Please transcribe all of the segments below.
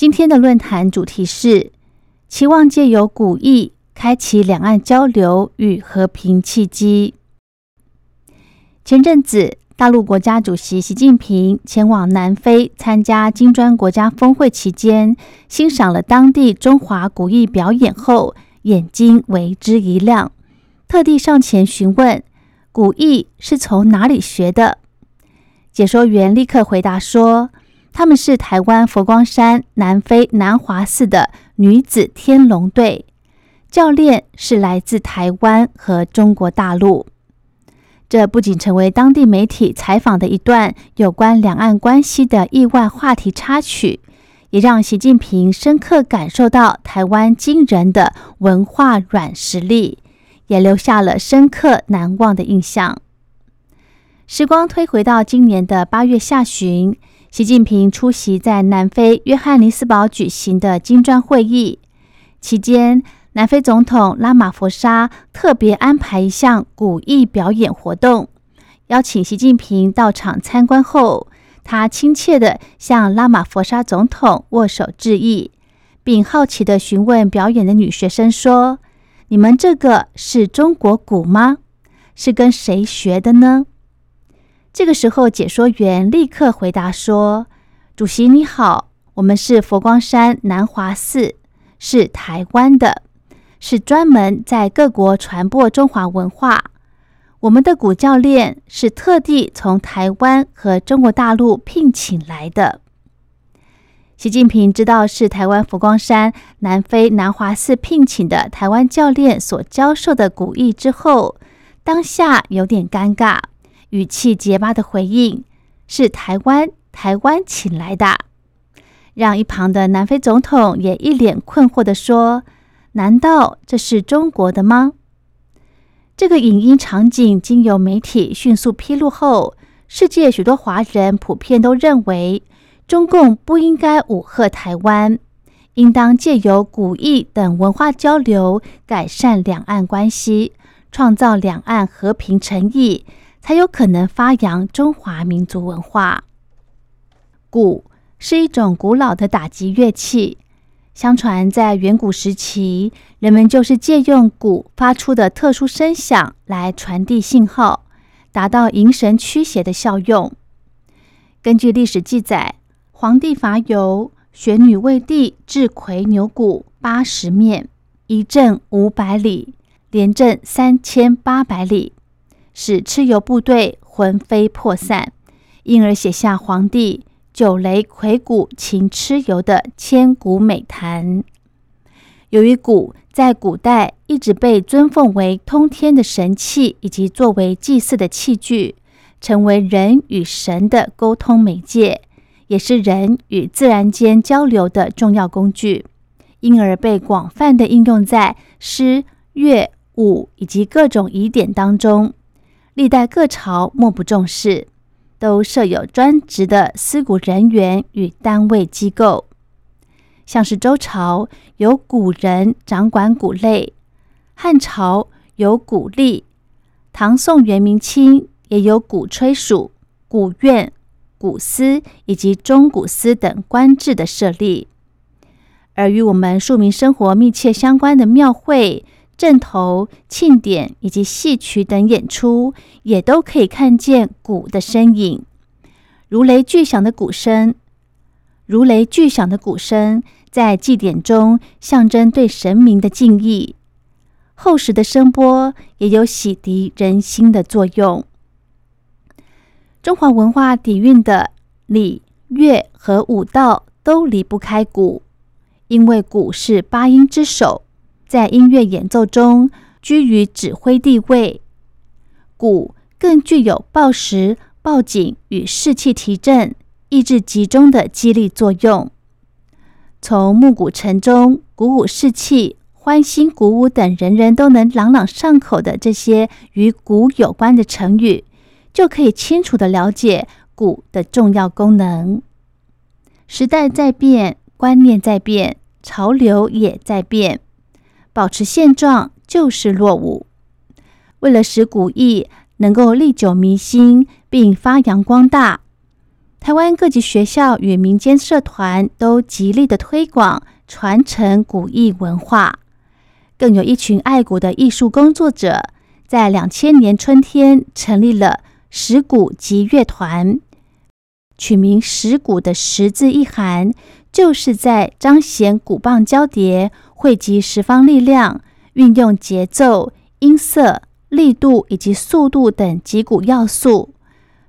今天的论坛主题是期望借由古意开启两岸交流与和平契机。前阵子，大陆国家主席习近平前往南非参加金砖国家峰会期间，欣赏了当地中华古意表演后，眼睛为之一亮，特地上前询问。古意是从哪里学的？解说员立刻回答说：“他们是台湾佛光山南非南华寺的女子天龙队，教练是来自台湾和中国大陆。”这不仅成为当地媒体采访的一段有关两岸关系的意外话题插曲，也让习近平深刻感受到台湾惊人的文化软实力。也留下了深刻难忘的印象。时光推回到今年的八月下旬，习近平出席在南非约翰尼斯堡举行的金砖会议期间，南非总统拉马佛沙特别安排一项古艺表演活动，邀请习近平到场参观后，他亲切地向拉马佛沙总统握手致意，并好奇地询问表演的女学生说。你们这个是中国鼓吗？是跟谁学的呢？这个时候，解说员立刻回答说：“主席你好，我们是佛光山南华寺，是台湾的，是专门在各国传播中华文化。我们的古教练是特地从台湾和中国大陆聘请来的。”习近平知道是台湾佛光山南非南华寺聘请的台湾教练所教授的古艺之后，当下有点尴尬，语气结巴的回应：“是台湾台湾请来的。”让一旁的南非总统也一脸困惑的说：“难道这是中国的吗？”这个影音场景经由媒体迅速披露后，世界许多华人普遍都认为。中共不应该武吓台湾，应当借由古意等文化交流，改善两岸关系，创造两岸和平诚意，才有可能发扬中华民族文化。鼓是一种古老的打击乐器，相传在远古时期，人们就是借用鼓发出的特殊声响来传递信号，达到迎神驱邪的效用。根据历史记载。皇帝伐尤，玄女为帝制魁牛鼓八十面，一震五百里，连震三千八百里，使蚩尤部队魂飞魄散，因而写下皇帝九雷魁鼓擒蚩尤的千古美谈。由于鼓在古代一直被尊奉为通天的神器，以及作为祭祀的器具，成为人与神的沟通媒介。也是人与自然间交流的重要工具，因而被广泛的应用在诗、乐、舞以及各种仪典当中。历代各朝莫不重视，都设有专职的司鼓人员与单位机构。像是周朝有鼓人掌管鼓类，汉朝有鼓吏，唐宋元明清也有鼓吹署、鼓院。鼓司以及中鼓司等官制的设立，而与我们庶民生活密切相关的庙会、镇头、庆典以及戏曲等演出，也都可以看见鼓的身影。如雷巨响的鼓声，如雷巨响的鼓声，在祭典中象征对神明的敬意。厚实的声波也有洗涤人心的作用。中华文化底蕴的礼乐和舞蹈都离不开鼓，因为鼓是八音之首，在音乐演奏中居于指挥地位。鼓更具有报时、报警与士气提振、意志集中的激励作用。从暮鼓晨钟、鼓舞士气、欢欣鼓舞等人人都能朗朗上口的这些与鼓有关的成语，就可以清楚的了解鼓的重要功能。时代在变，观念在变，潮流也在变，保持现状就是落伍。为了使古艺能够历久弥新并发扬光大，台湾各级学校与民间社团都极力的推广传承古艺文化，更有一群爱古的艺术工作者，在两千年春天成立了石鼓集乐团。取名“石鼓”的“石”字意涵，就是在彰显鼓棒交叠、汇集十方力量、运用节奏、音色、力度以及速度等击鼓要素。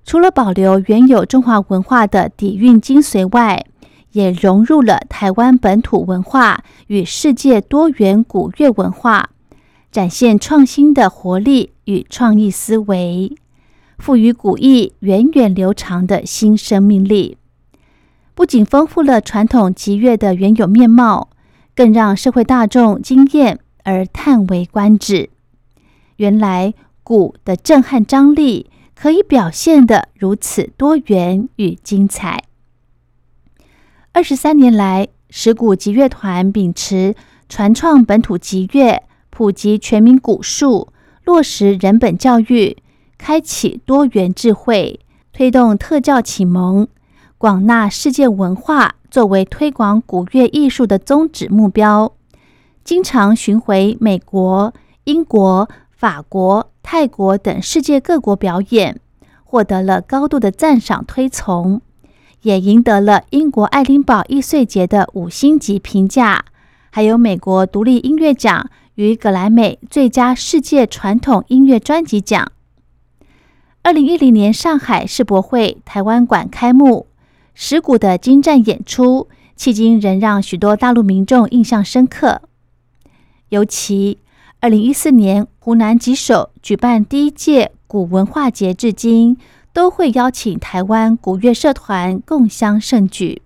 除了保留原有中华文化的底蕴精髓外，也融入了台湾本土文化与世界多元古乐文化，展现创新的活力与创意思维。赋予古意源远流长的新生命力，不仅丰富了传统集乐的原有面貌，更让社会大众惊艳而叹为观止。原来鼓的震撼张力可以表现得如此多元与精彩。二十三年来，石鼓集乐团秉持传创本土集乐、普及全民鼓术、落实人本教育。开启多元智慧，推动特教启蒙，广纳世界文化，作为推广古乐艺术的宗旨目标。经常巡回美国、英国、法国、泰国等世界各国表演，获得了高度的赞赏推崇，也赢得了英国爱丁堡易碎节的五星级评价，还有美国独立音乐奖与格莱美最佳世界传统音乐专辑奖。二零一零年上海世博会台湾馆开幕，石鼓的精湛演出，迄今仍让许多大陆民众印象深刻。尤其二零一四年湖南吉首举办第一届古文化节，至今都会邀请台湾古乐社团共襄盛举，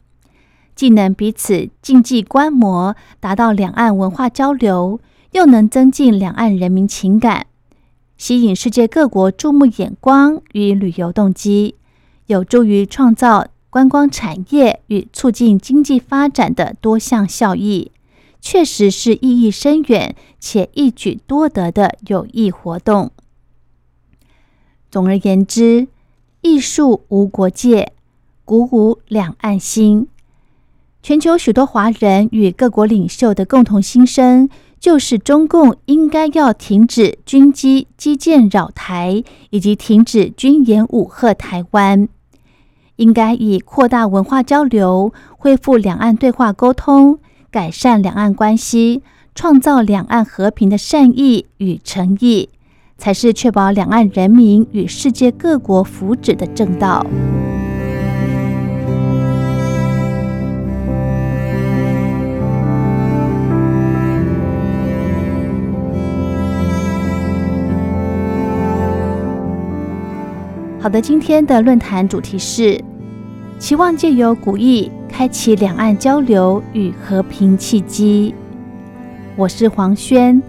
既能彼此竞技观摩，达到两岸文化交流，又能增进两岸人民情感。吸引世界各国注目眼光与旅游动机，有助于创造观光产业与促进经济发展的多项效益，确实是意义深远且一举多得的有益活动。总而言之，艺术无国界，鼓舞两岸心。全球许多华人与各国领袖的共同心声。就是中共应该要停止军机基建扰台，以及停止军演武吓台湾，应该以扩大文化交流、恢复两岸对话沟通、改善两岸关系、创造两岸和平的善意与诚意，才是确保两岸人民与世界各国福祉的正道。好的，今天的论坛主题是期望借由古意开启两岸交流与和平契机。我是黄轩，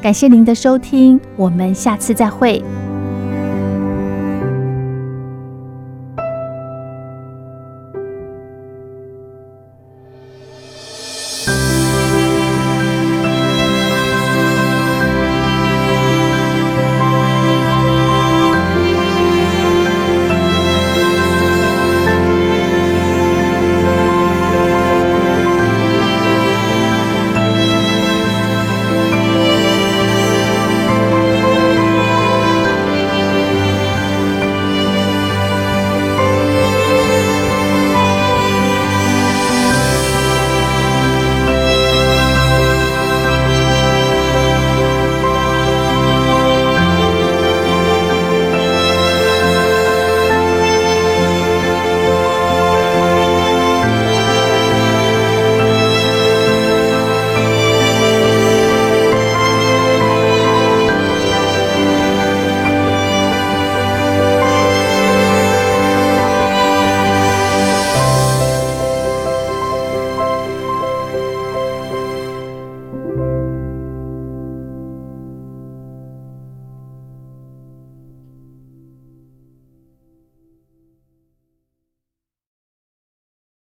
感谢您的收听，我们下次再会。